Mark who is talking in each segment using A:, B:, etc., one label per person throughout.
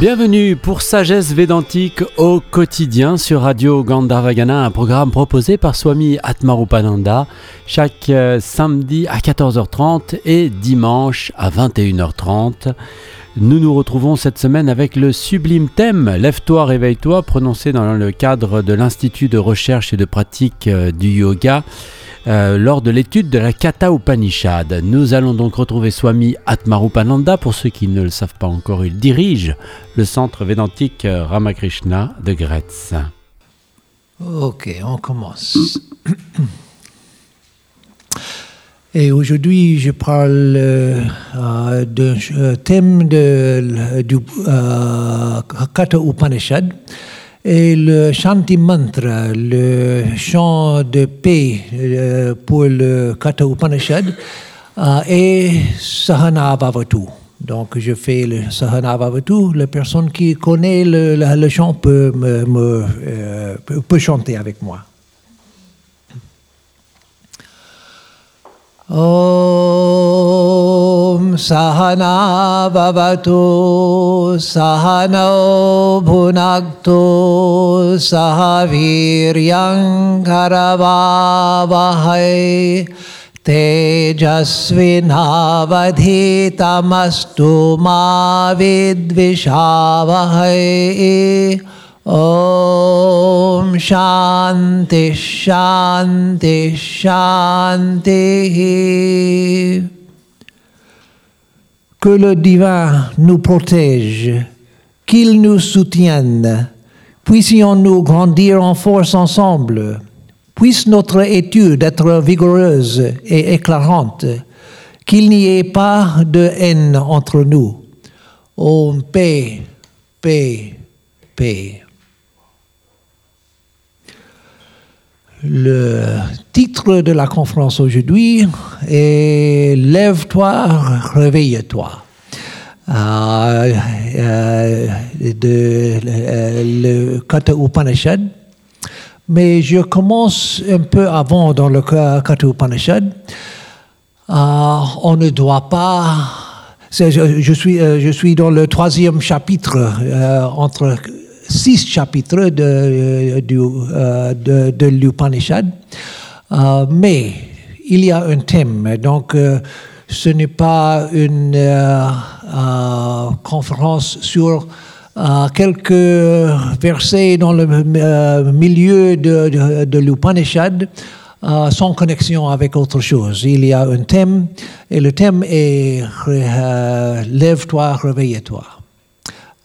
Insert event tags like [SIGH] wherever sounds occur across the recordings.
A: Bienvenue pour Sagesse Védantique au quotidien sur Radio Gandharvagana, un programme proposé par Swami Atmarupananda chaque euh, samedi à 14h30 et dimanche à 21h30. Nous nous retrouvons cette semaine avec le sublime thème Lève-toi, réveille-toi, prononcé dans le cadre de l'Institut de recherche et de pratique euh, du yoga. Euh, lors de l'étude de la Kata Upanishad. Nous allons donc retrouver Swami Atmarupananda. Pour ceux qui ne le savent pas encore, il dirige le centre védantique Ramakrishna de Gretz.
B: Ok, on commence. [CLEARS THROAT] Et aujourd'hui, je parle euh, d'un euh, thème de, du Kata Upanishad et le Shanti Mantra, le chant de paix euh, pour le Kata Upanishad, euh, et Sahana Bhavatu. Donc je fais le Sahana Bhavatu. La personne qui connaît le, chant peut, euh, peut chanter avec moi. ॐ सहना भवतु सहनौ भुनक्तु सह वीर्यङ्करवावहै तेजस्विनावधीतमस्तु मा विद्विषावहै Om Shanti Shanti Shanti. Que le divin nous protège, qu'il nous soutienne, puissions-nous grandir en force ensemble, puisse notre étude être vigoureuse et éclairante, qu'il n'y ait pas de haine entre nous. Om paix, paix, paix. Le titre de la conférence aujourd'hui est Lève-toi, réveille-toi. Euh, euh, de le Kata Upanishad. Mais je commence un peu avant dans le Kata Upanishad. Euh, on ne doit pas. Je, suis, je suis dans le troisième chapitre entre six chapitres de, de, de, de l'Upanishad, euh, mais il y a un thème. Donc, euh, ce n'est pas une euh, conférence sur quelques versets dans le milieu de l'Upanishad. sans connexion avec autre chose. Il y a un thème et le thème est Lève-toi, réveille-toi.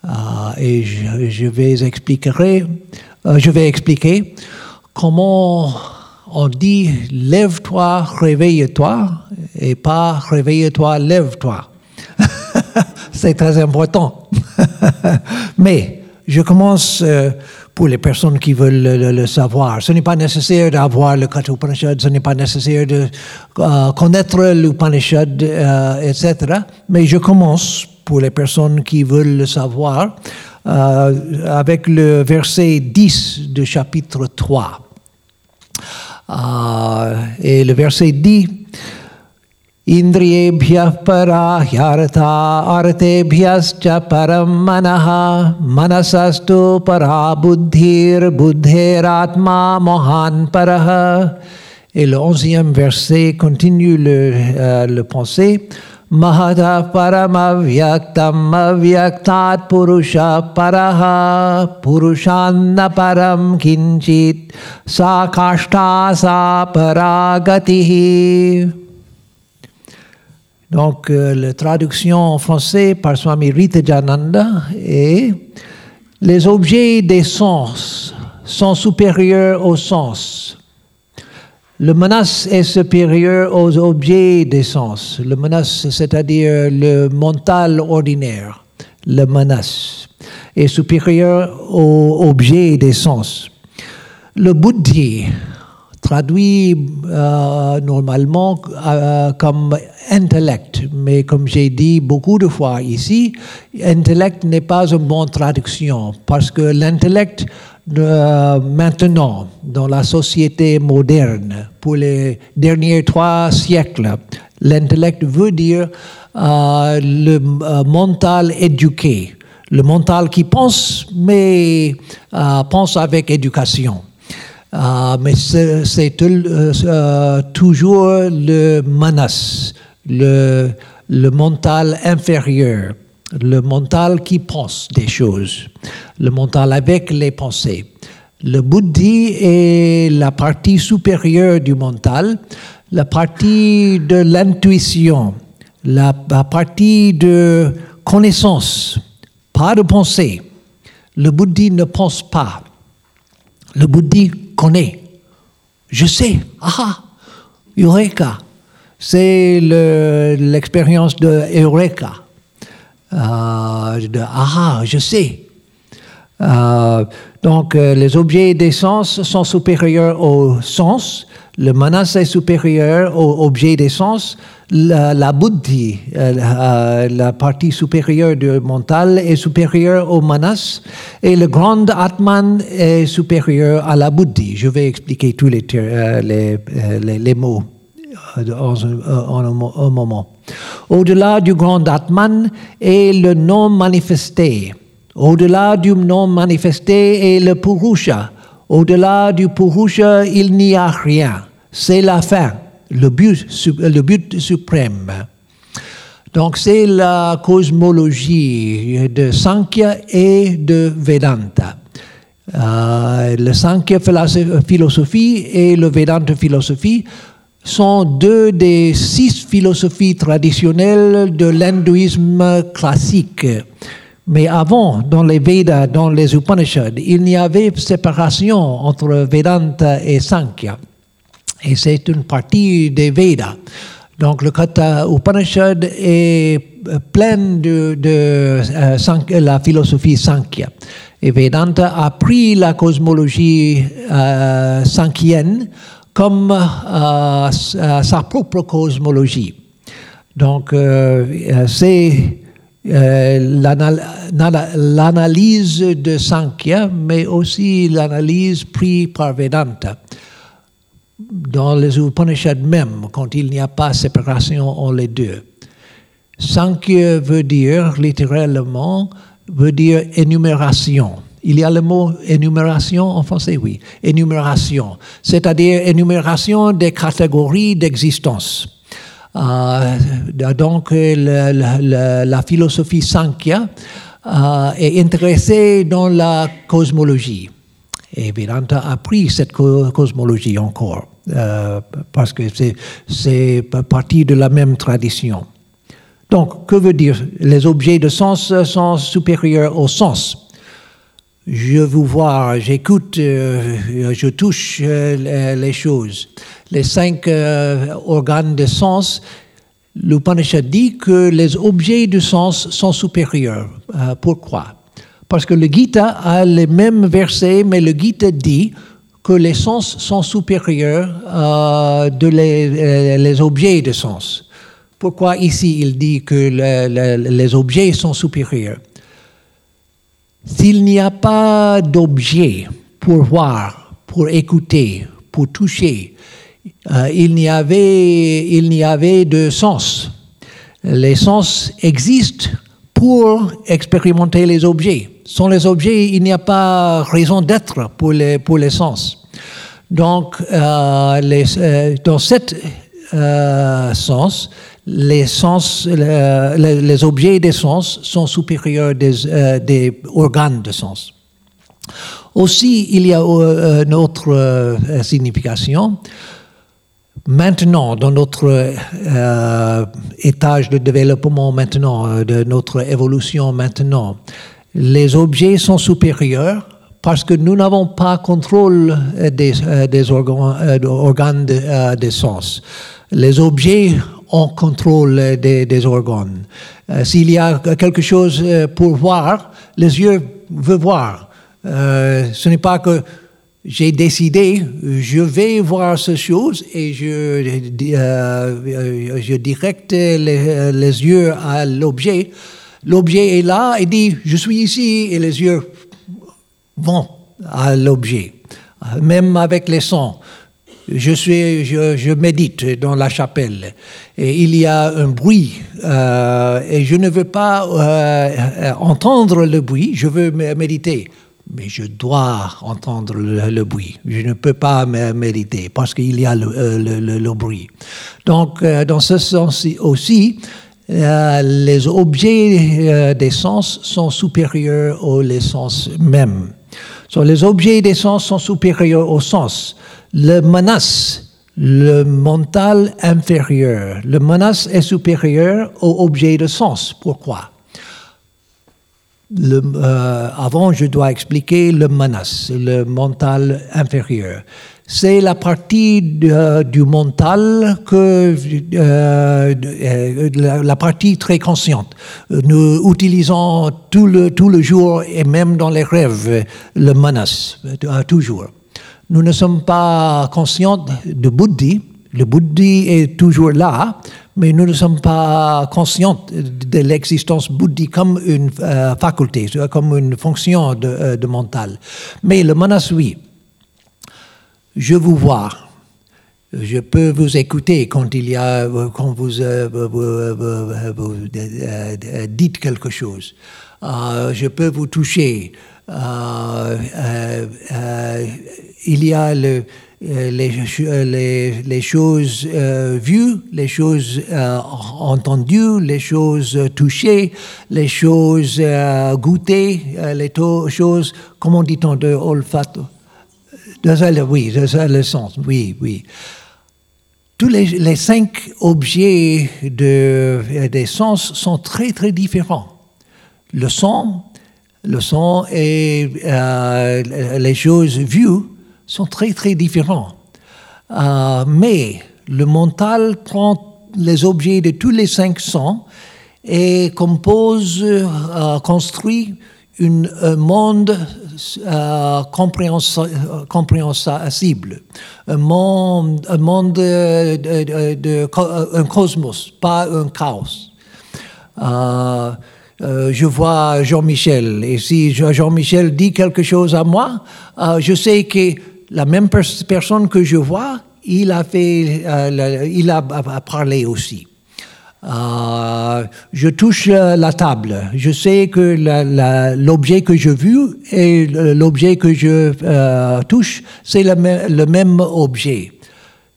B: Euh, et je, vais expliquer, euh, je vais expliquer comment on dit lève-toi, réveille-toi, et pas réveille-toi, lève-toi. [LAUGHS] C'est très important. [LAUGHS] Mais je commence euh, pour les personnes qui veulent le, savoir. Ce n'est pas nécessaire d'avoir le Katha Upanishad, ce n'est pas nécessaire de connaître l'Upanishad, etc. Mais je commence pour les personnes qui veulent le savoir, euh, avec le verset 10 du chapitre 3. Euh, et le verset dit, para hyarata artebhyascha param manaha manasastu para buddhir buddhiratma mohan paraha. Et le onzième verset continue le, euh, le pensée. Mahata Paramavyaktam Avyaktat Purusha Paraha Purushanna Param Kinchit Sakashta Sa Paragatihi. Donc, euh, la traduction en français par Swami Ritajananda est Les objets des sens sont supérieurs aux sens le menace est supérieur aux objets des sens. Le menace, c'est-à-dire le mental ordinaire. Le menace est supérieur aux objets des sens. Le buddhi, traduit euh, normalement euh, comme intellect, mais comme j'ai dit beaucoup de fois ici, intellect n'est pas une bonne traduction parce que l'intellect euh, maintenant, dans la société moderne, pour les derniers trois siècles, l'intellect veut dire euh, le euh, mental éduqué, Le mental qui pense, mais pense avec éducation. mais c'est toujours le manas, le mental inférieur, le mental qui pense des choses, le mental avec les pensées. Le buddhi est la partie supérieure du mental, la partie de l'intuition, la, partie de connaissance, pas de pensée. Le buddhi ne pense pas. Le buddhi connaît. Je sais. Ah, Eureka. C'est l'expérience de Eureka. Euh, de Ah, je sais. Euh, donc, euh, les objets des sens sont supérieurs au sens. Le manas est supérieur aux objets des sens. La, buddhi, la partie supérieure du mental, est supérieure au manas. Et le grand atman est supérieur à la buddhi. Je vais expliquer tous les, les, les, mots en, un moment. Au-delà du grand atman est le non manifesté. Au-delà du non manifesté est le Purusha. Au-delà du Purusha, il n'y a rien. C'est la fin, le but, le but suprême. Donc c'est la cosmologie de Sankhya et de Vedanta. Euh, le Sankhya philosophie et le Vedanta philosophie sont deux des six philosophies traditionnelles de l'hindouisme classique. Mais avant, dans les Vedas, dans les Upanishads, il n'y avait séparation entre Vedanta et Sankhya. Et c'est une partie des Vedas. Donc le Katha Upanishad est plein de, euh, la philosophie Sankhya. Et Vedanta a pris la cosmologie euh, sankhienne comme euh, sa propre cosmologie. Donc c'est euh, l'analyse de Sankhya, mais aussi l'analyse prise par Vedanta. Dans les Upanishads même, quand il n'y a pas séparation entre les deux. Sankhya veut dire, littéralement, veut dire énumération. Il y a le mot énumération en français, oui. Énumération, c'est-à-dire énumération des catégories d'existence. Euh, donc, la, philosophie Sankhya euh, est intéressée dans la cosmologie. Et Vedanta a pris cette cosmologie encore, euh, parce que c'est partie de la même tradition. Donc, que veut dire? Les objets de sens sont supérieurs au sens je vous vois, j'écoute, je touche les choses les cinq euh, organes de sens, l'Upanishad dit que les objets de sens sont supérieurs. Euh, pourquoi? Parce que le Gita a les mêmes versets, mais le Gita dit que les sens sont supérieurs euh, de les, objets de sens. Pourquoi ici il dit que les objets sont supérieurs? S'il n'y a pas d'objet pour voir, pour écouter, pour toucher, euh, il n'y avait, il n'y avait de sens. Les sens existent pour expérimenter les objets. Sans les objets, il n'y a pas raison d'être pour les, pour les sens. Donc, euh, euh, dans cet sens, les, sens les, objets des sens sont supérieurs des, des organes de sens. Aussi, il y a une autre signification Maintenant, dans notre euh, étage de développement maintenant, euh, de notre évolution maintenant, les objets sont supérieurs parce que nous n'avons pas contrôle des, euh, des organes, organes de, sens. Les objets ont contrôle des, organes. S'il y a quelque chose pour voir, les yeux veulent voir. ce n'est pas que j'ai décidé, je vais voir ces choses et je, euh, je directe les, les yeux à l'objet. L'objet est là et dit, je suis ici et les yeux vont à l'objet. Même avec les sons. Je, suis, je, je, médite dans la chapelle et il y a un bruit euh, et je ne veux pas euh, entendre le bruit, je veux méditer. Mais je dois entendre le, bruit. Je ne peux pas méditer parce qu'il y a le, euh, le, le, bruit. Donc, euh, dans ce sens aussi, euh, les objets des sens sont supérieurs aux sens mêmes. Les objets des sens sont supérieurs au sens. Le menace, le mental inférieur. Le menace est supérieur au objet de sens. Pourquoi? Euh, Avant, je dois expliquer le menace, le mental inférieur. C'est la partie du mental que euh, la, la, partie très consciente. Nous utilisons tout le, tout le jour et même dans les rêves le menace, toujours nous ne sommes pas conscients de Bouddhi. Le Bouddhi est toujours là, mais nous ne sommes pas conscients de l'existence Bouddhi comme une euh, faculté, comme une fonction de, euh, mental. Mais le manas, oui. Je vous vois. Je peux vous écouter quand il y a, quand vous, euh, dites quelque chose. je peux vous toucher. Euh, euh, il y a le, euh, les, les, choses vues, les choses entendues, les choses touchées, les choses goûtées, les choses, comment dit-on, de olfato? Oui, c'est le sens, oui, oui. Tous les, les cinq objets de, des sens sont très, très différents. Le son, le son et euh, les choses vues sont très très différents. Euh, mais le mental prend les objets de tous les cinq sens et compose, euh, construit un monde compréhensible, un monde, un monde de, de, de, un cosmos, pas un chaos. Euh, je vois Jean-Michel, et si Jean-Michel dit quelque chose à moi, euh, je sais que la même personne que je vois, il a, fait, euh, il a parlé aussi. je touche la table. Je sais que l'objet que je vu et l'objet que je touche, c'est le, même objet.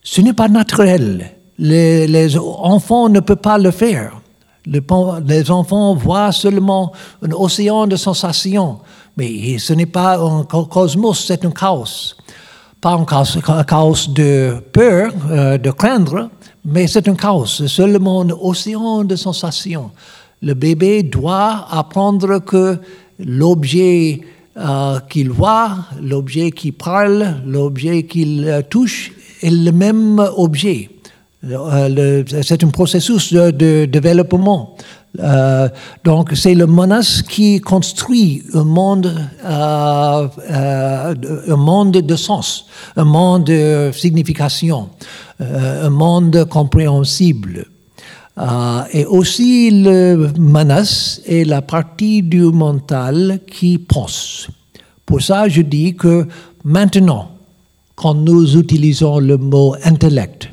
B: Ce n'est pas naturel. Les enfants ne peuvent pas le faire les enfants voient seulement un océan de sensations, mais ce n'est pas un cosmos, c'est un chaos. Pas un chaos, de peur, euh, de craindre, mais c'est un chaos, seulement un océan de sensations. Le bébé doit apprendre que l'objet euh, qu'il voit, l'objet qu'il parle, l'objet qu'il euh, touche est le même objet. Euh, c'est un processus de, développement. Euh, donc c'est le menace qui construit un monde, euh, un monde de sens, un monde de signification, un monde compréhensible. et aussi le menace est la partie du mental qui pense. Pour ça, je dis que maintenant, quand nous utilisons le mot intellect,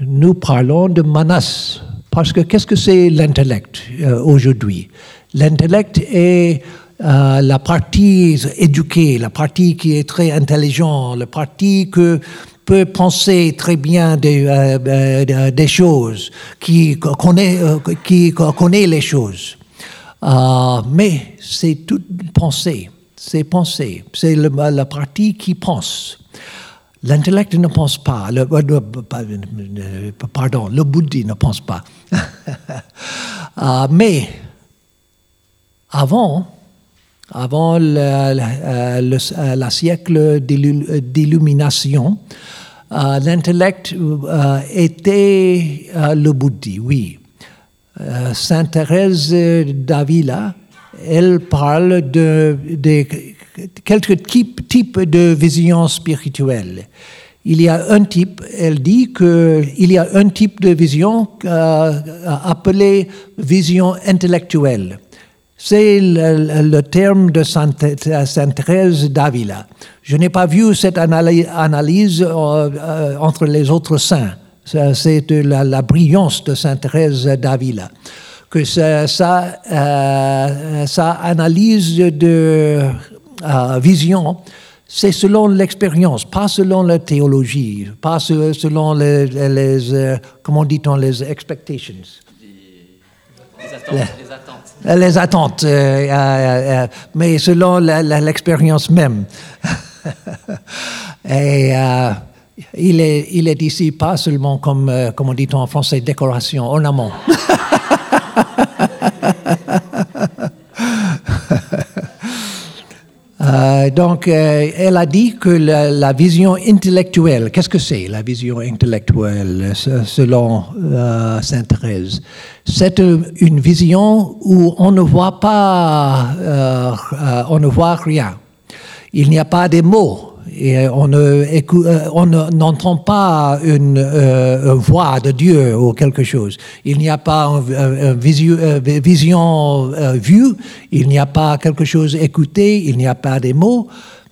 B: nous parlons de manas. Parce que qu'est-ce que c'est l'intellect euh, aujourd'hui? L'intellect est euh, la partie éduquée, la partie qui est très intelligente, la partie qui peut penser très bien des, euh, choses, qui connaît, qui connaît les choses. mais c'est toute pensée, c'est penser, c'est la partie qui pense. L'intellect ne pense pas, le, pardon, le bouddhi ne pense pas. uh, [LAUGHS] mais avant, avant le, le, le siècle d'illumination, l'intellect était le bouddhi, oui. Sainte Thérèse d'Avila, elle parle de quelques types, de vision spirituelle. Il y a un type, elle dit qu'il y a un type de vision euh, appelé vision intellectuelle. C'est le, terme de Sainte, Thérèse d'Avila. Je n'ai pas vu cette analyse euh, entre les autres saints. C'est la, la, brillance de Sainte Thérèse d'Avila. Que ça, analyse de vision c'est selon l'expérience, pas selon la théologie, pas selon les, les, comment dit-on, les expectations.
A: Les, attentes.
B: Les attentes, euh, euh, euh, mais selon l'expérience même. [LAUGHS] Et il, est, il est ici pas seulement comme, comme on dit en français, décoration, ornement. [LAUGHS] Euh, donc, euh, elle a dit que la, vision intellectuelle, qu'est-ce que c'est la vision intellectuelle selon euh, Sainte Thérèse? C'est une vision où on ne voit pas, on ne voit rien. Il n'y a pas de mots et on euh, n'entend pas une, euh, voix de Dieu ou quelque chose. Il n'y a pas une, vision, euh, vue, il n'y a pas quelque chose écouté, il n'y a pas des mots,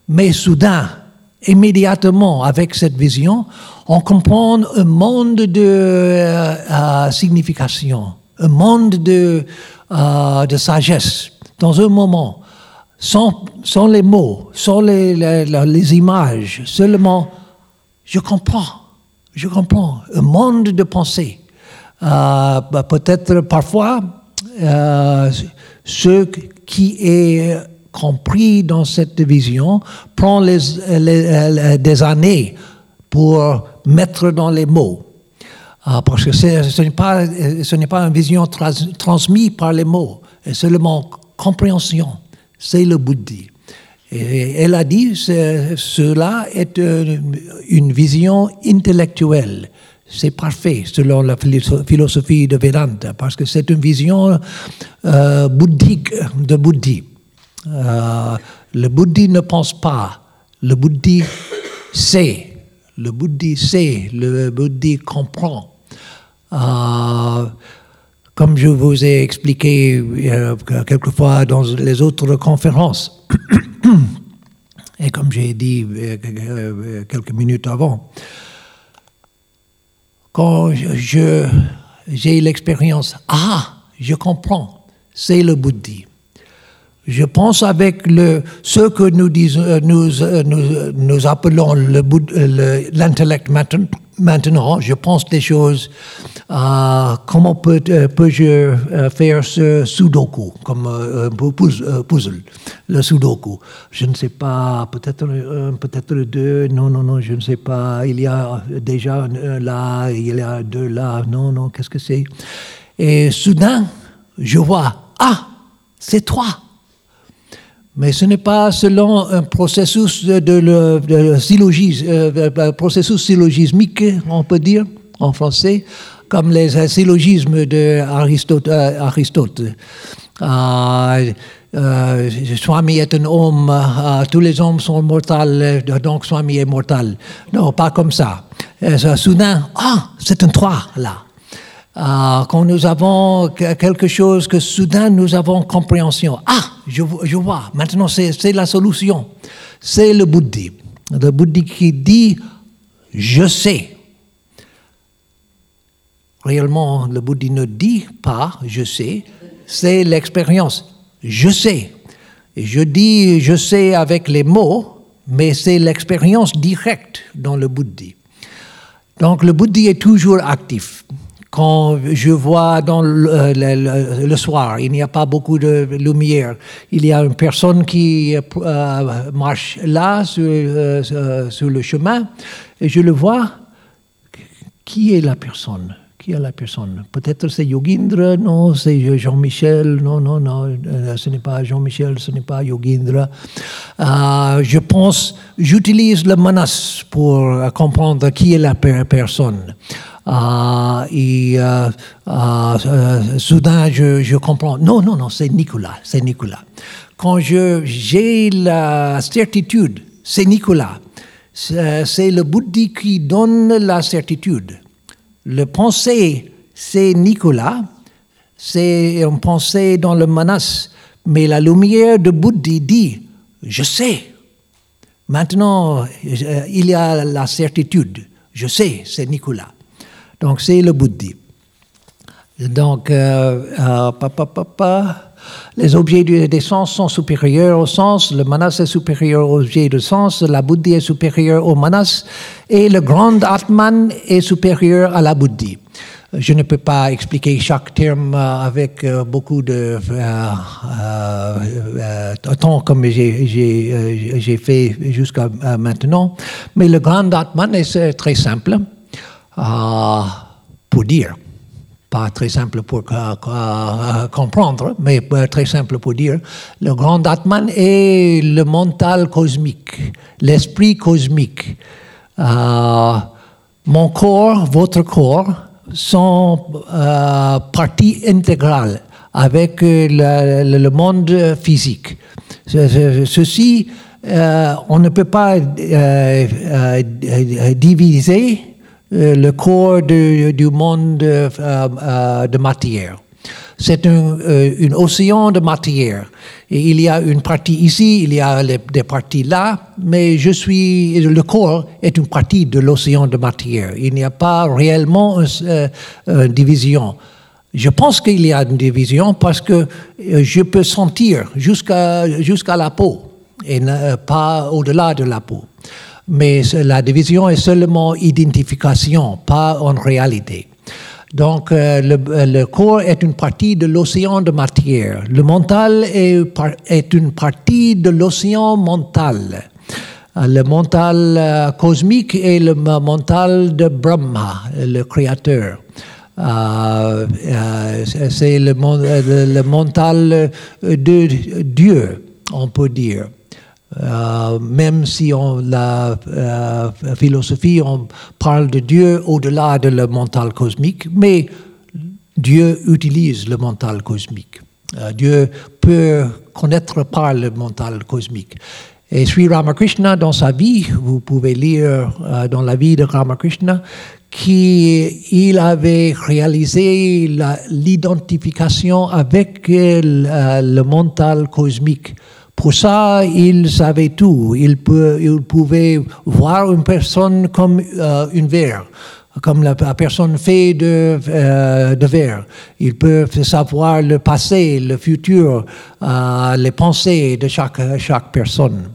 B: mais soudain, immédiatement avec cette vision, on comprend un monde de signification, un monde de, de sagesse. Dans un moment sans, les mots, sans les, images, seulement je comprends, je comprends un monde de pensée. Euh, bah, peut-être parfois, euh, ce qui est compris dans cette vision prend des années pour mettre dans les mots. Euh, parce que ce n'est pas, ce n'est pas une vision transmise par les mots, c'est seulement compréhension c'est le bouddhi. Elle a dit que cela est une vision intellectuelle. C'est parfait selon la philosophie de Vedanta parce que c'est une vision euh, bouddhique de bouddhi. Euh, le bouddhi ne pense pas, le bouddhi sait, le bouddhi sait, le bouddhi comprend. Euh, comme je vous ai expliqué euh, quelquefois dans les autres conférences, [COUGHS] et comme j'ai dit euh, euh, quelques minutes avant, quand j'ai l'expérience, ah, je comprends, c'est le bouddhi. Je pense avec le, ce que nous, disons, nous, nous, nous appelons l'intellect maintenant, je pense des choses euh, comment peux, euh, je euh, faire ce sudoku, comme un puzzle, le sudoku Je ne sais pas, peut-être un, peut-être deux, non, non, non, je ne sais pas. Il y a déjà un là, il y a deux là, non, non, qu'est-ce que c'est? Et soudain, je vois, ah, c'est toi. Mais ce n'est pas selon un processus de, de, processus syllogismique, on peut dire en français comme les syllogismes d'Aristote. Euh, Aristote. Euh, euh, Swami est un homme, euh, tous les hommes sont mortels, donc Swami est mortel. Non, pas comme ça. soudain, ah, c'est un trois là. Quand nous avons quelque chose que soudain nous avons compréhension. Ah, je, je vois, maintenant c'est la solution. C'est le bouddhi. Le bouddhi qui dit, je sais réellement, le bouddhi ne dit pas je sais, c'est l'expérience. Je sais. Je dis je sais avec les mots, mais c'est l'expérience directe dans le bouddhi. Donc le bouddhi est toujours actif. Quand je vois dans le, soir, il n'y a pas beaucoup de lumière, il y a une personne qui euh, marche là sur, euh, sur le chemin, et je le vois. Qui est la personne? Qui est la personne? Peut-être c'est Yogindra, non, c'est Jean-Michel, non, non, non, euh, ce n'est pas Jean-Michel, ce n'est pas Yogindra. Euh, je pense, j'utilise le manas pour comprendre qui est la personne. Euh, et soudain, je, comprends, non, non, non, c'est Nicolas, c'est Nicolas. Quand j'ai la certitude, c'est Nicolas. C'est le bouddhi qui donne la certitude. Le pensée, c'est Nicolas, c'est une pensée dans le manas, mais la lumière de Bouddhi dit, je sais, Maintenant, il y a la certitude. Je sais, c'est Nicolas. Donc, c'est le bouddhi. Donc, euh, les objets des sens sont supérieurs au sens, le manas est supérieur aux objets de sens, la bouddhi est supérieure au manas, et le grand atman est supérieur à la bouddhi. Je ne peux pas expliquer chaque terme euh, avec euh, beaucoup de temps comme j'ai fait jusqu'à maintenant, mais le grand atman est très simple pour dire pas très simple pour comprendre, mais très simple pour dire, le grand Atman est le mental cosmique, l'esprit cosmique. Euh, mon corps, votre corps, sont euh, partie intégrale avec le, monde physique. Ceci, euh, on ne peut pas diviser euh, le corps du monde euh, euh, de matière. C'est un, océan de matière. Il y a une partie ici, il y a des parties là, mais je suis, le corps est une partie de l'océan de matière. Il n'y a pas réellement une, division. Je pense qu'il y a une division parce que je peux sentir jusqu'à jusqu'à la peau et pas au-delà de la peau mais la division est seulement identification, pas en réalité. Donc, euh, le, corps est une partie de l'océan de matière. Le mental est, une partie de l'océan mental. Euh, le mental euh, cosmique est le mental de Brahma, le créateur. c'est le, mental de Dieu, on peut dire. Euh, même si on, la euh, philosophie, on parle de Dieu au-delà de le mental cosmique, mais Dieu utilise le mental cosmique. Euh, Dieu peut connaître par le mental cosmique. Et Sri Ramakrishna, dans sa vie, vous pouvez lire dans la vie de Ramakrishna, qu'il avait réalisé l'identification avec le mental cosmique pour ça, il savait tout. Il, pouvait voir une personne comme euh, une verre, comme la, personne fait de, euh, de verre. Il peut savoir le passé, le futur, euh, les pensées de chaque, chaque personne.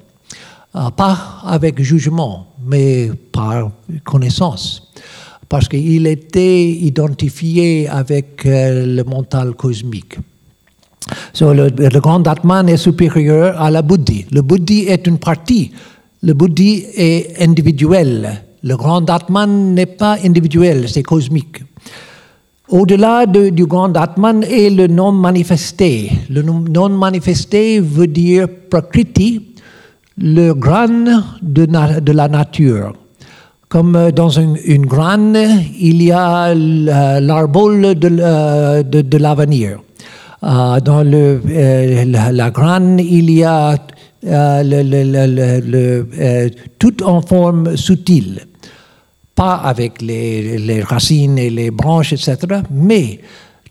B: pas avec jugement, mais par connaissance parce qu'il était identifié avec le mental cosmique le, grand Atman est supérieur à la Bouddhi. Le Bouddhi est une partie. Le Bouddhi est individuel. Le grand Atman n'est pas individuel, c'est cosmique. Au-delà du grand Atman est le non manifesté. Le non manifesté veut dire Prakriti, le grain de, la nature. Comme euh, dans une, une il y a l'arbre de, euh, de, de l'avenir. Euh, dans le, euh, la, graine, il y a euh, le, tout en forme subtile, pas avec les, racines et les branches, etc., mais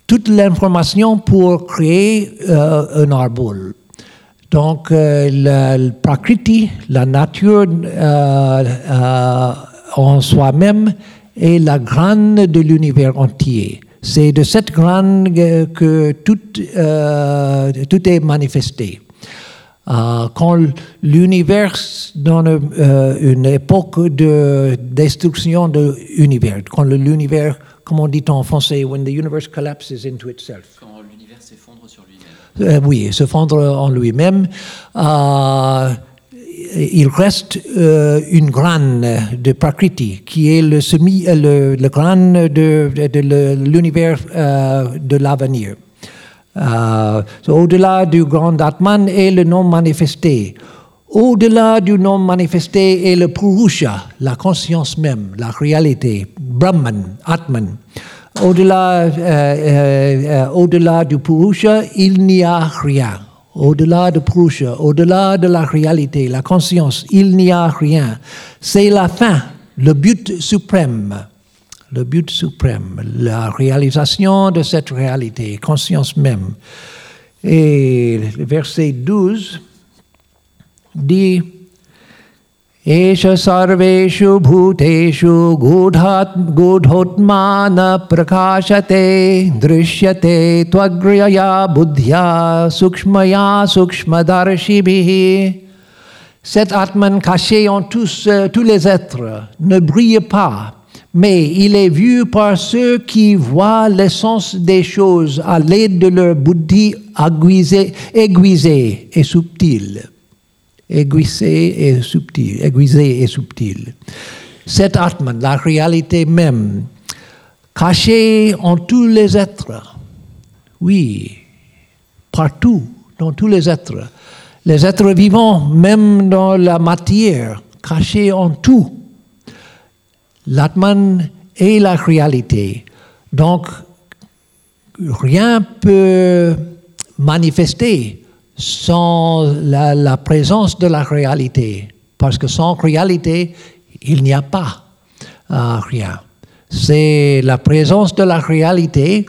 B: toute l'information pour créer un arbre. Donc, la, prakriti, la nature en soi-même, est la graine de l'univers entier. C'est de cette graine que tout, euh, tout est manifesté. Euh, quand l'univers, dans euh, une époque de destruction de l'univers, quand l'univers, comment dit en français, when the universe collapses into itself.
C: Quand l'univers s'effondre sur lui-même.
B: oui, s'effondre en lui-même il reste euh, une graine de Prakriti, qui est le, semi, euh, le, de, l'univers euh, de l'avenir. Au-delà du grand Atman est le non manifesté. Au-delà du non manifesté est le Purusha, la conscience même, la réalité, Brahman, Atman. Au-delà au-delà du Purusha, il n'y a rien au-delà de Purusha, au-delà de la réalité, la conscience, il n'y a rien. C'est la fin, le but suprême. Le but suprême, la réalisation de cette réalité, conscience même. Et le verset 12 dit एष सर्वेषु भूतेषु गूढात् गूढोत्मा न प्रकाशते दृश्यते त्वग्र्यया बुद्ध्या सूक्ष्मया सूक्ष्मदर्शिभिः Cet Atman caché en tous, euh, tous les êtres ne brille pas, mais il est vu par ceux qui voient l'essence des choses à l'aide de leur buddhi aiguisée, aiguisée et subtile. Aiguisée et subtile. Aiguisée et subtile. Cet Atman, la réalité même, caché en tous les êtres, oui, partout, dans tous les êtres, les êtres vivants, même dans la matière, cachés en tout. L'Atman est la réalité. Donc, rien peut manifester sans la, présence de la réalité. Parce que sans réalité, il n'y a pas euh, rien. C'est la présence de la réalité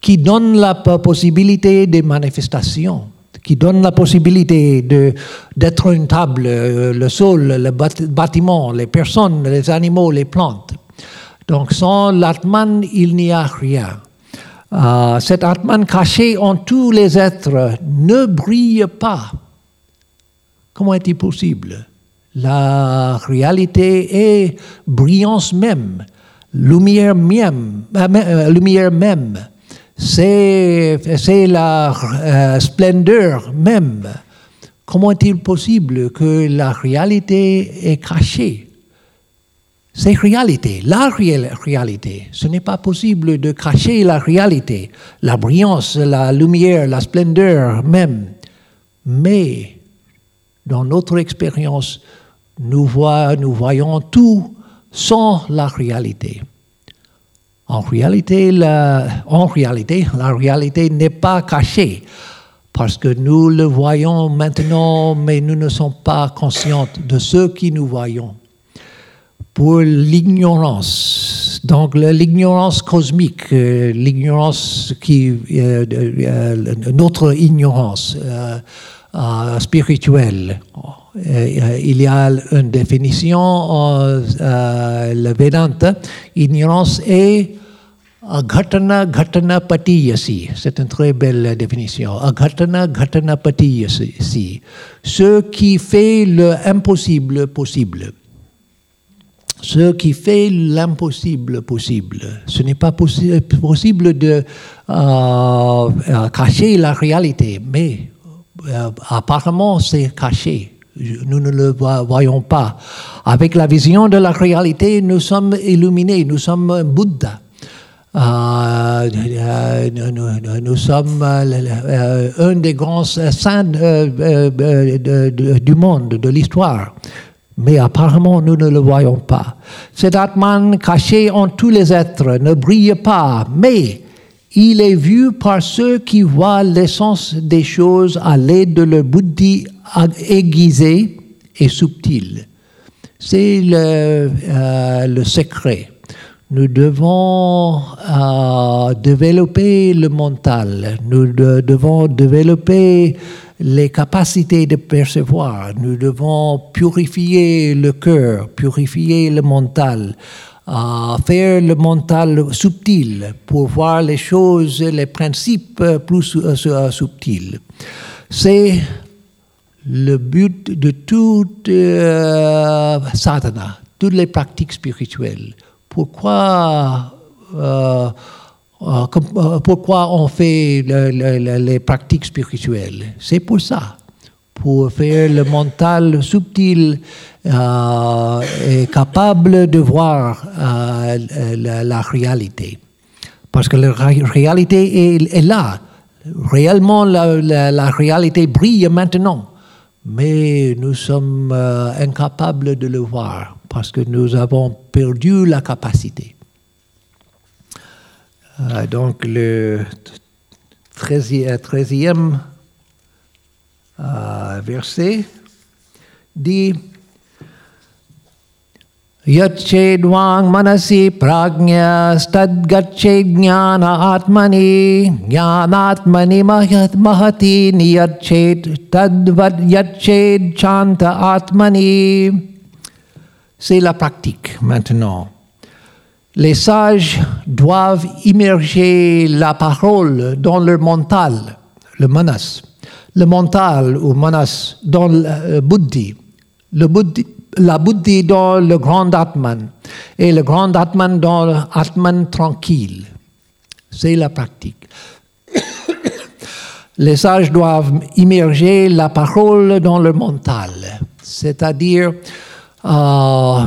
B: qui donne la possibilité de manifestation qui donne la possibilité d'être une table, euh, le sol, le bâtiment, les personnes, les animaux, les plantes. Donc sans l'Atman, il n'y a rien. Euh, cet Atman caché en tous les êtres ne brille pas. Comment est-il possible? La réalité est brillance même, lumière même. Euh, lumière même c'est la euh, splendeur même. Comment est-il possible que la réalité est cachée? C'est réalité, la réalité. Ce n'est pas possible de cacher la réalité, la brillance, la lumière, la splendeur même. Mais dans notre expérience, nous, voyons tout sans la réalité. En réalité, la, en réalité, la réalité n'est pas cachée parce que nous le voyons maintenant, mais nous ne sommes pas conscients de ce que nous voyons. Pour l'ignorance, donc l'ignorance cosmique, euh, l'ignorance qui, euh, euh, notre ignorance spirituelle, il y a une définition, le Vedanta, ignorance est Aghatana Ghatana Patiyasi. C'est une très belle définition. Aghatana Ghatana Patiyasi. Ce qui fait l'impossible possible. Ce qui fait l'impossible possible. Ce n'est pas possi possible de euh, euh, cacher la réalité, mais euh, apparemment c'est caché. Nous ne le voyons pas. Avec la vision de la réalité, nous sommes illuminés, nous sommes Bouddha. Euh, nous, sommes un des grands saints du monde, de l'histoire. Mais apparemment, nous ne le voyons pas. Cet Atman caché en tous les êtres ne brille pas, mais il est vu par ceux qui voient l'essence des choses à l'aide de leur buddhi aiguisé et subtil. C'est le, euh, secret nous devons euh, développer le mental, nous devons développer les capacités de percevoir, nous devons purifier le cœur, purifier le mental, euh, faire le mental subtil pour voir les choses, les principes plus euh, subtils. C'est le but de toute sadhana, toutes les pratiques spirituelles pourquoi, euh, euh, euh, pourquoi on fait les pratiques spirituelles? C'est pour ça, pour faire le mental subtil et capable de voir la, réalité. Parce que la réalité est, là. Réellement, la, réalité brille maintenant. Mais nous sommes incapables de le voir parce que nous avons perdu la capacité. Euh, donc le treizième euh, verset dit Yachedwang manasi pragnya stadgache jnana atmani jnanatmani mahati niyached tadvad yached chanta atmani C'est la pratique maintenant. Les sages doivent immerger la parole dans leur mental, le manas. Le mental ou manas dans le buddhi. Le buddhi la buddhi dans le grand Atman et le grand Atman dans l'Atman tranquille. C'est la pratique. [COUGHS] Les sages doivent immerger la parole dans le mental, c'est-à-dire euh,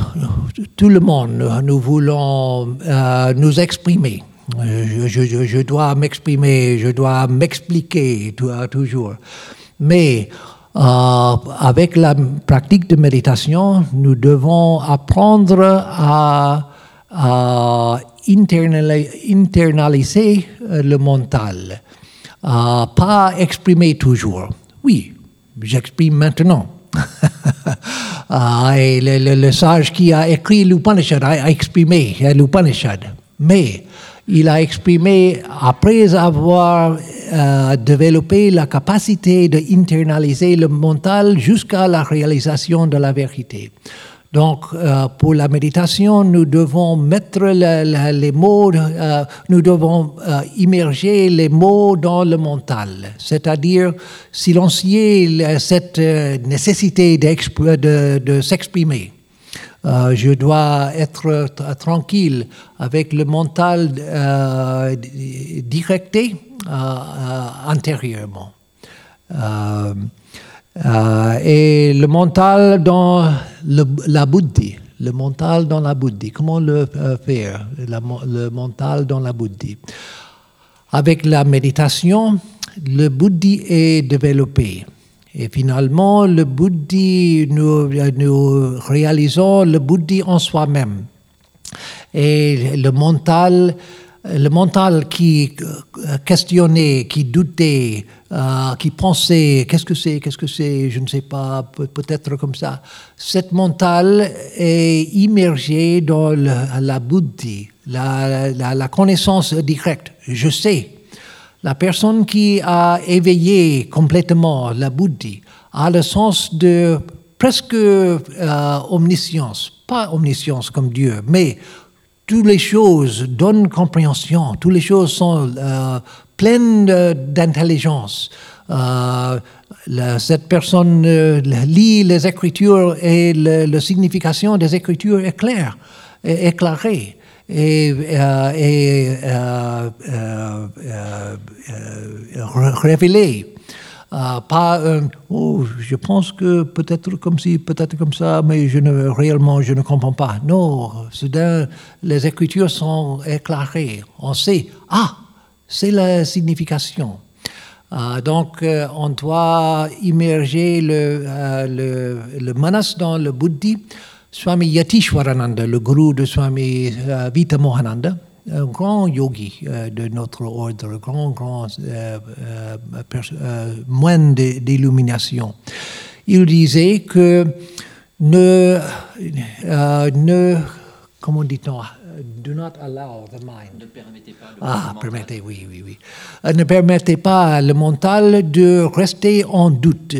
B: tout le monde, nous voulons euh, nous exprimer. Je, dois m'exprimer, je dois m'expliquer toujours. Mais euh, avec la pratique de méditation, nous devons apprendre à, internaliser le mental, à pas exprimer toujours. Oui, j'exprime maintenant. [LAUGHS] Le, sage qui a écrit l'Upanishad a exprimé l'Upanishad. Mais il a exprimé, après avoir euh, développé la capacité d'internaliser le mental jusqu'à la réalisation de la vérité. Donc, euh, pour la méditation, nous devons mettre les mots, euh, nous devons immerger les mots dans le mental, c'est-à-dire silencier cette nécessité de s'exprimer. Euh, je dois être tranquille avec le mental euh, directé euh, intérieurement. Et le mental dans la buddhi, le mental dans la buddhi, comment le faire, le mental dans la buddhi. Avec la méditation, le buddhi est développé. Et finalement, le bouddhi, nous, nous réalisons le bouddhi en soi-même. Et le mental, le mental qui questionnait, qui doutait, euh, qui pensait, qu'est-ce que c'est, qu'est-ce que c'est, je ne sais pas, peut-être comme ça. Cette mental est immergé dans la bouddhi, la, connaissance directe. Je sais, la personne qui a éveillé complètement la bouddhi a le sens de presque euh, omniscience, pas omniscience comme Dieu, mais toutes les choses donnent compréhension, toutes les choses sont euh, pleines d'intelligence. Euh, cette personne lit les Écritures et la signification des Écritures est claire, est éclairée et, euh, et euh, euh, révélé. pas oh, je pense que peut-être comme si, peut-être comme ça, mais je ne, réellement je ne comprends pas. Non, soudain les écritures sont éclairées. On sait, ah, c'est la signification. donc, on doit immerger le, le, le manas dans le bouddhi Swami Yatishwarananda, le gourou de Swami uh, Vita Mohananda, un grand yogi uh, de notre ordre, grand, grand moine d'illumination. Il disait que ne, ne comment dit-on, do not allow the mind.
C: Ne permettez pas le
B: ah, permettez, oui, oui, oui. ne permettez pas le mental de rester en doute.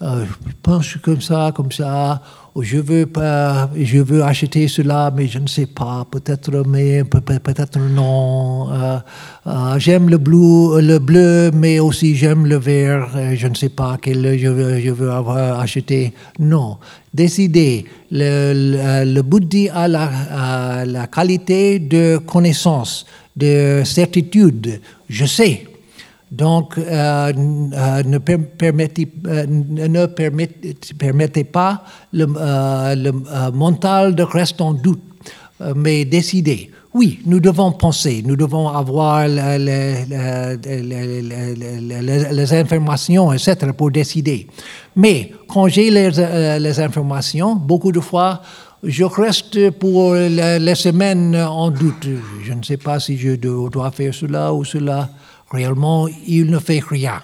B: je pense comme ça, comme ça je veux pas, je veux acheter cela, mais je ne sais pas, peut-être, mais peut-être non. Euh, euh, j'aime le bleu, le bleu, mais aussi j'aime le vert. Euh, je ne sais pas quel je veux, je veux avoir acheté. Non, décider. Le, le, bouddhi a la, la qualité de connaissance, de certitude. Je sais. Donc, euh, euh, ne, permettez, euh, permettez, pas le, mental de rester en doute, mais décider. Oui, nous devons penser, nous devons avoir les, les, informations, etc., pour décider. Mais quand j'ai les, informations, beaucoup de fois, je reste pour les, semaines en doute. Je ne sais pas si je dois faire cela ou cela réellement, il ne fait rien.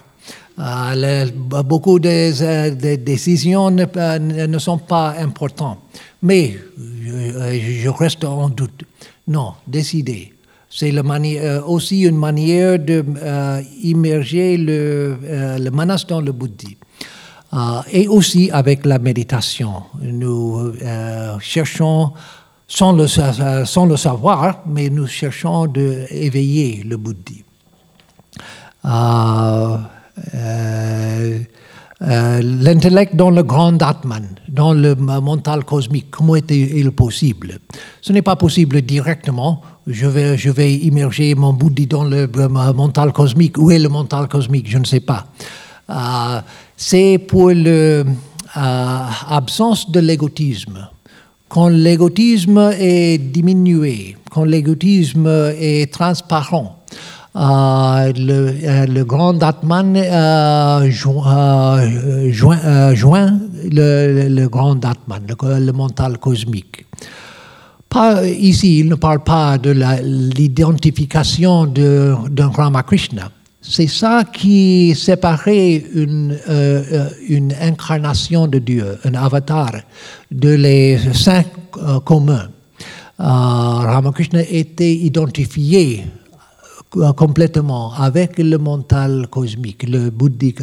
B: Euh, beaucoup de, euh, décisions euh, ne, sont pas importantes. Mais je, reste en doute. Non, décider. C'est aussi une manière d'immerger le, le manas dans le bouddhi. et aussi avec la méditation. Nous cherchons sans le, sans le savoir, mais nous cherchons d'éveiller le bouddhi. Euh, euh, euh, l'intellect dans le grand Atman, dans le mental cosmique, comment est-il possible? Ce n'est pas possible directement. Je vais, je vais immerger mon bouddhi dans le mental cosmique. Où est le mental cosmique? Je ne sais pas. C'est pour l'absence de l'égotisme quand l'égotisme est diminué, quand l'égotisme est transparent, euh, le, euh, le, grand Atman euh, joint, le, grand Atman, le, mental cosmique. Ici, il ne parle pas de l'identification d'un Ramakrishna, c'est ça qui séparait une, incarnation de Dieu, un avatar, de les euh, communs. Ramakrishna était identifié complètement avec le mental cosmique, le bouddhique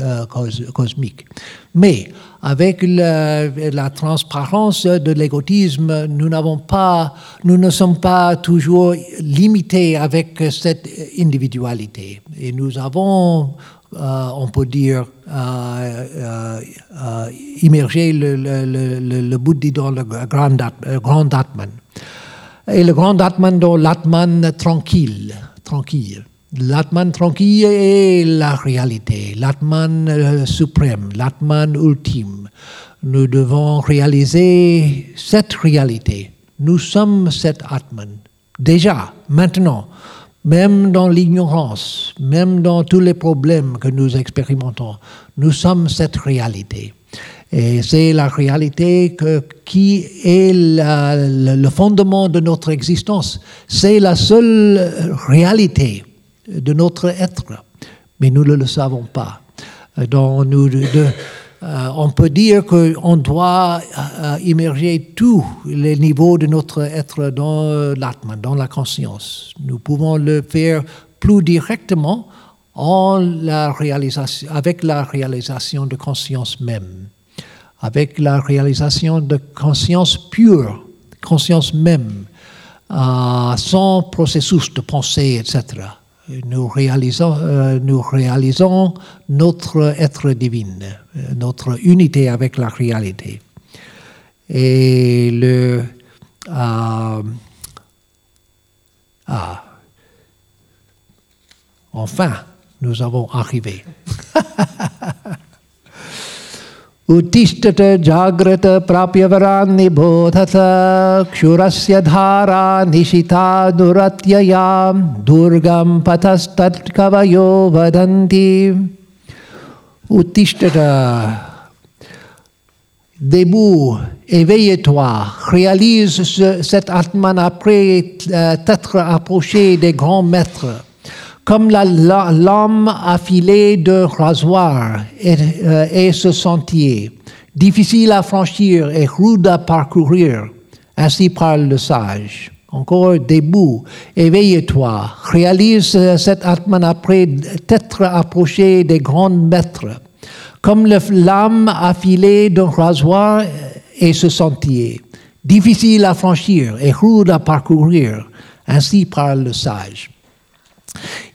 B: cosmique. Mais avec la, transparence de l'égotisme, nous n'avons pas, nous ne sommes pas toujours limités avec cette individualité. Et nous avons, euh, on peut dire, euh, euh, immergé le, le, dans le grand Atman. Et le grand Atman dans l'Atman tranquille tranquille. L'Atman tranquille est la réalité, l'Atman euh, suprême, l'Atman ultime. Nous devons réaliser cette réalité. Nous sommes cet Atman. Déjà, maintenant, même dans l'ignorance, même dans tous les problèmes que nous expérimentons, nous sommes cette réalité. Et c'est la réalité qui est le fondement de notre existence. C'est la seule réalité de notre être. Mais nous ne le savons pas. Donc, nous, euh, on peut dire qu'on doit euh, immerger tous les niveaux de notre être dans l'atman, dans la conscience. Nous pouvons le faire plus directement avec la réalisation de conscience même avec la réalisation de conscience pure, conscience même, euh, sans processus de pensée, etc. Nous réalisons, euh, nous réalisons notre être divin, euh, notre unité avec la réalité. Et le. ah, enfin, nous avons arrivé. [LAUGHS] उत्तिष्ठत जाग्रत प्राप्यवरान्निबोधत क्षुरस्य धारा निशिता दुरत्ययां दुर्गं पथस्तत्कवयो वदन्ति उत्तिष्ठत Debout, éveille-toi, réalise cet Atman après euh, t'être approché des grands maîtres comme la, lame affilée de rasoir et, ce sentier, difficile à franchir et rude à parcourir. Ainsi parle le sage. Encore debout, éveille-toi, réalise cet Atman après t'être approché des grands maîtres, comme la lame affilée d'un rasoir et ce sentier, difficile à franchir et rude à parcourir. Ainsi parle le sage.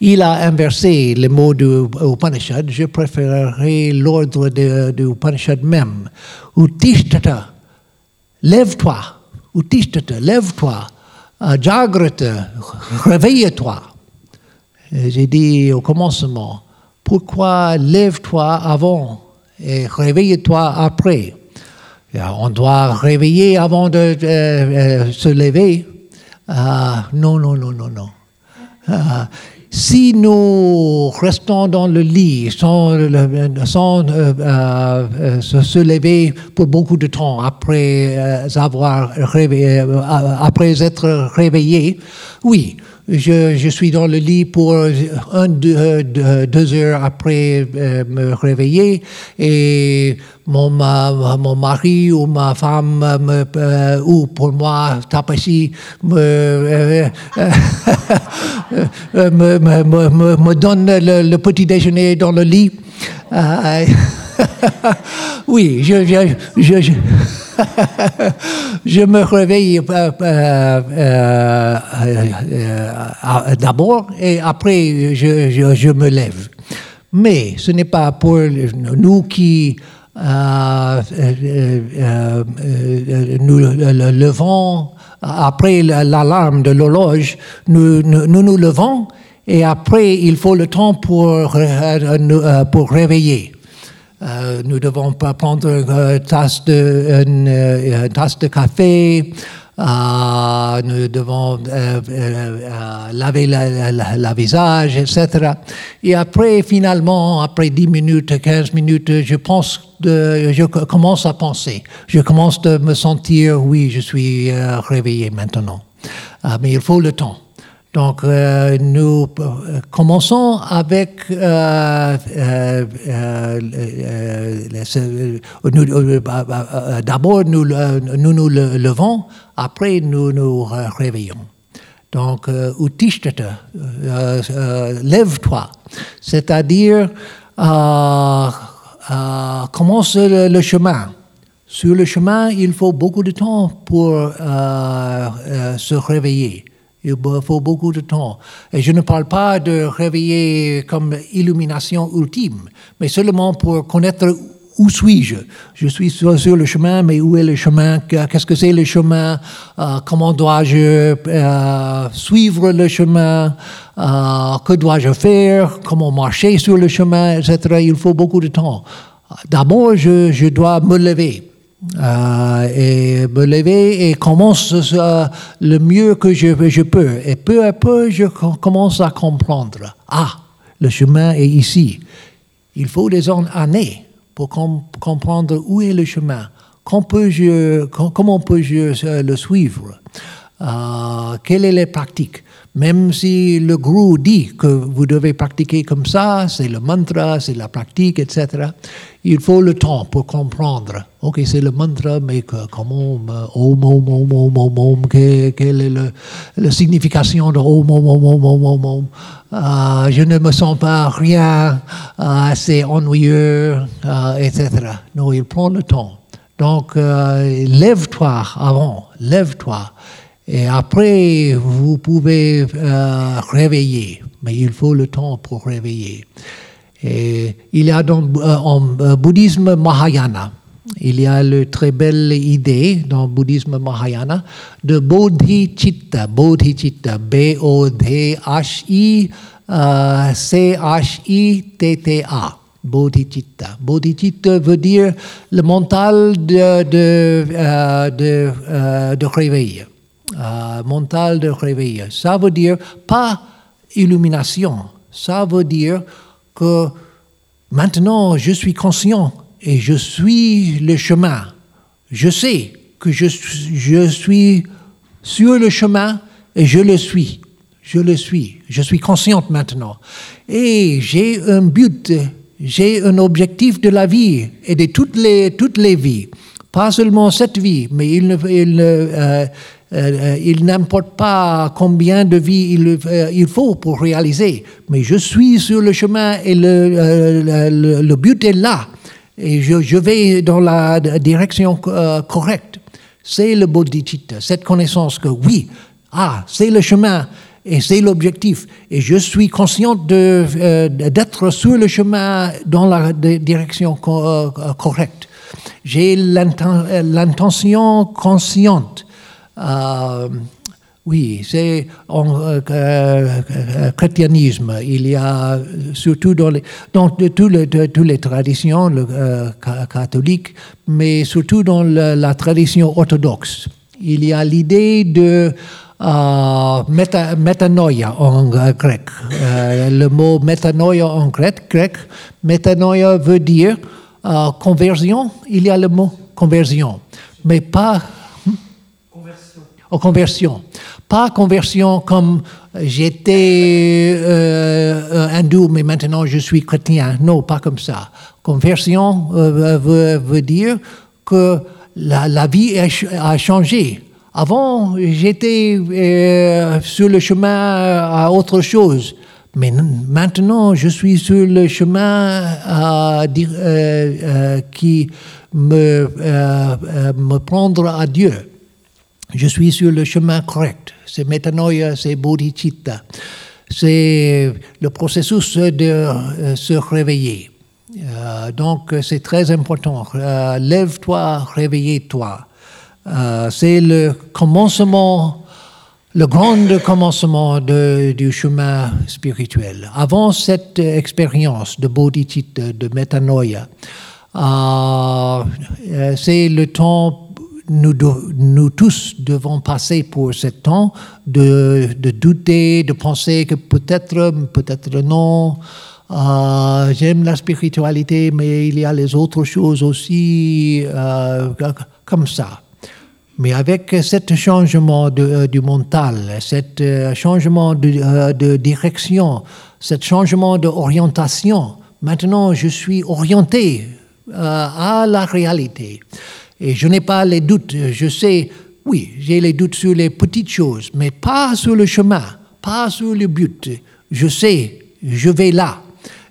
B: Il a inversé les mots du Upanishad. Je préférerais l'ordre du Upanishad même. Utishtata, lève-toi. Utishtata, lève-toi. Jagrata, réveille-toi. J'ai dit au commencement, pourquoi lève-toi avant et réveille-toi après? On doit réveiller avant de euh, se lever. Ah, non, non, non, non, non. Si nous restons dans le lit sans, sans euh, euh, se lever pour beaucoup de temps après euh, avoir après être réveillé, oui, je, suis dans le lit pour un, deux, deux heures après me réveiller et mon, mari ou ma femme me, euh, ou pour moi euh, [LAUGHS] euh, me, me, me, donne le, petit déjeuner dans le lit. [LAUGHS] oui, je, je, je, je, [LAUGHS] je me réveille euh, euh, euh, d'abord et après je, je, me lève. Mais ce n'est pas pour nous qui nous le- levons après la- l'alarme de l'horloge, nous, nous nous levons et après il faut le temps pour, pour réveiller. Euh, nous devons pas prendre une tasse de, euh, tasse de café. euh, nous devons euh, euh, euh, laver la, la- visage, etc. Et après, finalement, après 10 minutes, 15 minutes, je pense, je co- commence à penser. Je commence de me sentir, oui, je suis euh, réveillé maintenant. Mais il faut le temps. Donc, euh, nous euh, commençons avec. euh, euh, euh, euh, bah, bah, D'abord, nous, nous nous le- levons, après, nous nous réveillons. Donc, lève-toi, c'est-à-dire commence le, le chemin. Sur le chemin, il faut beaucoup de temps pour se réveiller. Il faut beaucoup de temps. Et je ne parle pas de réveiller comme illumination ultime, mais seulement pour connaître où suis-je Je suis sur, le chemin, mais où est le chemin? Que- Qu'est-ce que c'est le chemin? Euh, Comment dois-je euh, suivre le chemin? Euh, Que dois-je faire? Comment marcher sur le chemin, etc. Il faut beaucoup de temps. D'abord, je dois me lever. Euh, et me lever et commence euh, le mieux que je, je peux. Et peu à peu, je co- commence à comprendre. Ah, le chemin est ici. Il faut des an- années pour com- comprendre où est le chemin. Qu'on peut-je- com- comment peux-je euh, le suivre? Quelles sont les pratiques? Même si le gourou dit que vous devez pratiquer comme ça, c'est le mantra, c'est la pratique, etc. Il faut le temps pour comprendre. Ok, c'est le mantra, mais que- comment euh, Om, Om, Om, Om, Om, Om, que- quelle est la signification de Om, Om, Om, Om, Om, Om, Om. Euh, je ne me sens pas rien, euh, c'est ennuyeux, euh, etc. Non, il prend le temps. Donc, euh, lève-toi avant, lève-toi. Et après, vous pouvez euh, réveiller, mais il faut le temps pour réveiller. Et il y a dans euh, en euh, bouddhisme Mahayana, il y a le très belle idée dans le bouddhisme Mahayana de Bodhicitta, Bodhicitta, B-O-D-H-I, euh. Bodhicitta. Bodhicitta veut dire le mental de, de, de, de réveil. Euh, mental de réveil. Ça veut dire pas illumination. Ça veut dire que maintenant je suis conscient et je suis le chemin. Je sais que je, je suis sur le chemin et je le suis. Je le suis. Je suis consciente maintenant. Et j'ai un but, j'ai un objectif de la vie et de toutes les, toutes les vies. Pas seulement cette vie, mais il il euh, euh, il n'importe pas combien de vies il, euh, il faut pour réaliser. Mais je suis sur le chemin et le, euh, but est là. Et je, vais dans la direction euh, correcte. C'est le bodhicitta, cette connaissance que oui, ah, c'est le chemin et c'est l'objectif. Et je suis euh, d'être sur le chemin dans la direction co- euh, correcte. J'ai l'inten- euh, l'intention consciente. Euh, oui, c'est en euh, euh, euh, chrétianisme. Il y a surtout dans toutes les traditions le, euh, ca- catholiques, mais surtout dans la tradition orthodoxe. Il y a l'idée de euh, méta, métanoïa en grec. Le mot métanoïa en grec, grec métanoïa veut dire conversion. Il y a le mot conversion, mais pas en conversion. Pas conversion comme j'étais euh, un hindou, mais maintenant je suis chrétien. Non, pas comme ça. Conversion euh, veut, dire que la, vie a, ch- a changé. Avant, j'étais euh, sur le chemin à autre chose. Mais maintenant, je suis sur le chemin euh, euh, qui me, me prendre à Dieu. Je suis sur le chemin correct. C'est métanoïa, c'est bodhicitta. C'est le processus de se réveiller. donc, c'est très important. Lève-toi, réveille-toi. c'est le commencement le grand commencement du chemin spirituel. Avant cette expérience de bodhicitta, de métanoïa, euh, c'est le temps nous, nous tous devons passer pour ce temps de, douter, de penser que peut-être, peut-être non. Euh, j'aime la spiritualité, mais il y a les autres choses aussi, euh, comme ça. Mais avec ce changement euh, du mental, ce changement euh, de, direction, ce changement d'orientation, maintenant je suis orienté à la réalité. Et je n'ai pas les doutes. Je sais, oui, j'ai les doutes sur les petites choses, mais pas sur le chemin, pas sur le but. Je sais, je vais là.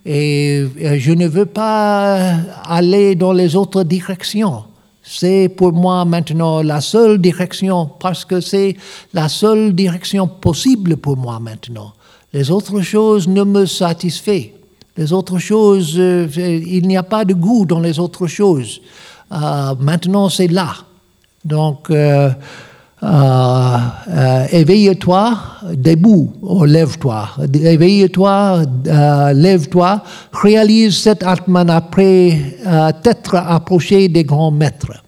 B: Et je ne veux pas aller dans les autres directions. C'est pour moi maintenant la seule direction parce que c'est la seule direction possible pour moi maintenant. Les autres choses ne me satisfont. Les autres choses, euh, il n'y a pas de goût dans les autres choses. Euh, maintenant, c'est là. Donc, euh, euh, éveille-toi, debout, oh, lève-toi, éveille-toi, lève-toi, réalise cet Atman après t'être approché des grands maîtres.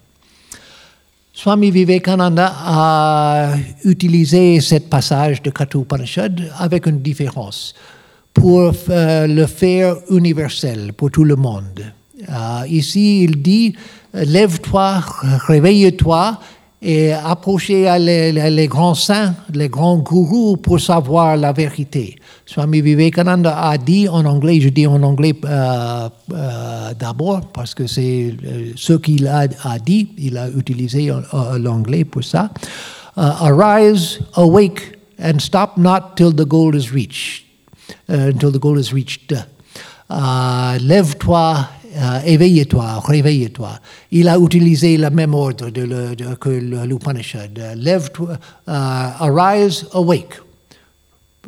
B: Swami Vivekananda a utilisé ce passage de Kathopanishad avec une différence pour le faire universel pour tout le monde. ici, il dit, lève-toi, réveille-toi et approcher les, grands saints, les grands gourous pour savoir la vérité. Swami Vivekananda a dit en anglais, je dis en anglais euh, euh, d'abord parce que c'est euh, ce qu'il a, dit, il a utilisé l'anglais pour ça. Arise, awake, and stop not till the goal is reached. until the goal is reached. Lève-toi euh, éveille-toi, réveille-toi. Il a utilisé le même ordre de que l'Upanishad. Lève-toi, euh, arise, awake.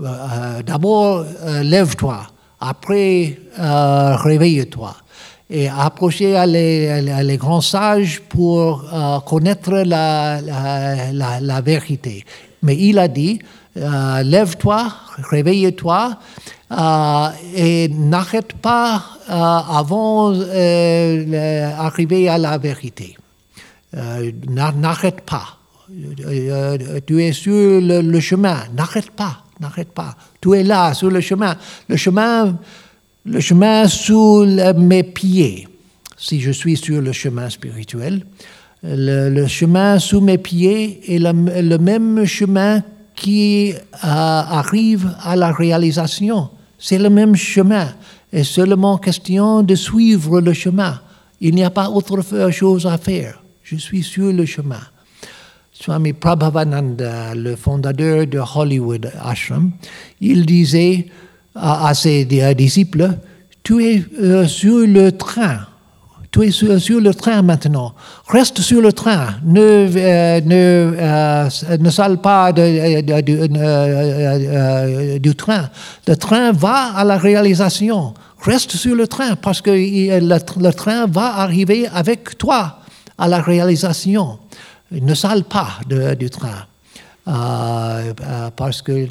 B: Euh, d'abord, lève-toi. Après, réveille-toi. Et approcher les, grands sages pour connaître la, vérité. Mais il a dit, lève-toi, réveille-toi et n'arrête pas euh, avant d'arriver euh, à la vérité. n'arrête pas. tu es sur le, chemin, n'arrête pas, n'arrête pas. Tu es là, sur le chemin. Le chemin, le chemin sous mes pieds, si je suis sur le chemin spirituel. Le, chemin sous mes pieds est le, même chemin qui arrive à la réalisation. C'est le même chemin. Et seulement question de suivre le chemin. Il n'y a pas autre chose à faire. Je suis sur le chemin. Swami Prabhavananda, le fondateur de Hollywood Ashram, il disait à, ses disciples, tu es euh, sur le train tu es sur, le train maintenant. Reste sur le train. Ne, euh, ne, euh, ne sale pas de, du train. Le train va à la réalisation. Reste sur le train parce que le, train va arriver avec toi à la réalisation. Ne sale pas du train. Euh, parce que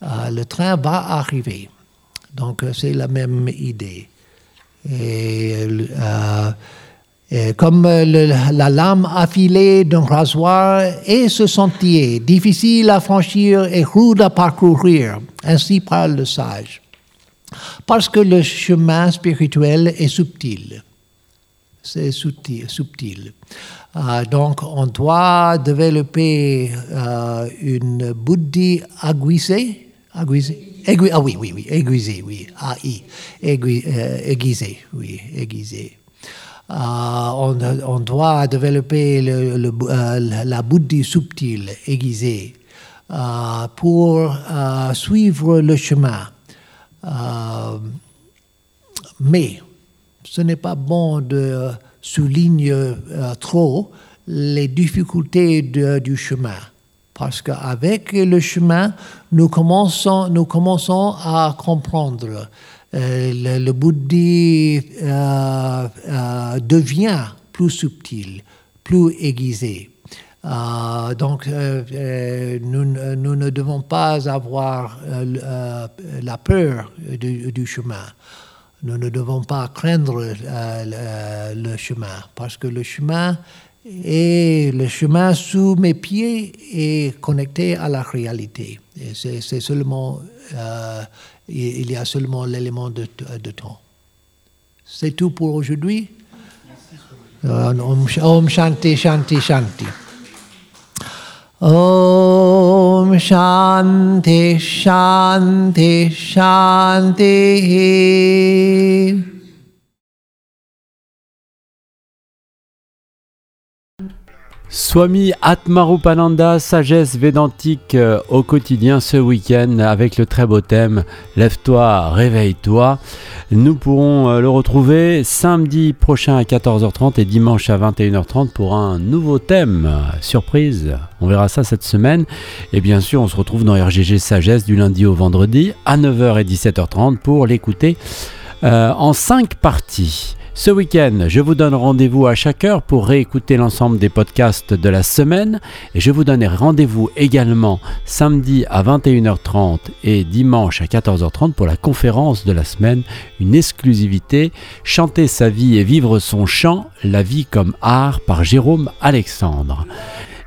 B: le train va arriver. Donc c'est la même idée. Euh, et, comme la lame affilée d'un rasoir et ce sentier, difficile à franchir et rude à parcourir, ainsi parle le sage. Parce que le chemin spirituel est subtil. C'est subtil. Euh, donc, on doit développer euh, une buddhi aiguisée, aiguisé, ah oui, oui, oui, aiguisé, oui, aiguisé, euh, aiguisé oui, aiguisé. Euh, on, on, doit développer le, euh, la bouddhi subtile, aiguisée, pour suivre le chemin. mais ce n'est pas bon de souligner trop les difficultés du chemin parce qu'avec le chemin, nous commençons, à comprendre. Euh, le, le, bouddhisme euh, euh, devient plus subtil, plus aiguisé. Donc, nous, ne devons pas avoir la peur du, chemin. Nous ne devons pas craindre le chemin, parce que le chemin et le chemin sous mes pieds est connecté à la réalité. C'est seulement, euh, il y a seulement l'élément de, temps. C'est tout pour aujourd'hui. Euh, om Shanti Shanti Shanti. Om Shanti Shanti Shanti.
A: Swami Atmarupananda, sagesse védantique euh, au quotidien ce week-end avec le très beau thème Lève-toi, réveille-toi. Nous pourrons euh, le retrouver samedi prochain à 14h30 et dimanche à 21h30 pour un nouveau thème. Surprise, on verra ça cette semaine. Et bien sûr, on se retrouve dans RGG Sagesse du lundi au vendredi à 9h et 17h30 pour l'écouter euh, en 5 parties. Ce week-end, je vous donne rendez-vous à chaque heure pour réécouter l'ensemble des podcasts de la semaine et je vous donne rendez-vous également samedi à 21h30 et dimanche à 14h30 pour la conférence de la semaine, une exclusivité, chanter sa vie et vivre son chant, la vie comme art par Jérôme Alexandre.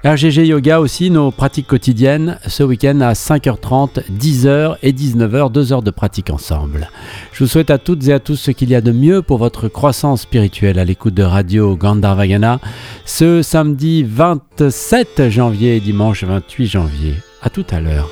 A: RGG Yoga aussi, nos pratiques quotidiennes ce week-end à 5h30, 10h et 19h, 2 heures de pratique ensemble. Je vous souhaite à toutes et à tous ce qu'il y a de mieux pour votre croissance spirituelle à l'écoute de Radio Gandharvagana ce samedi 27 janvier et dimanche 28 janvier. À tout à l'heure.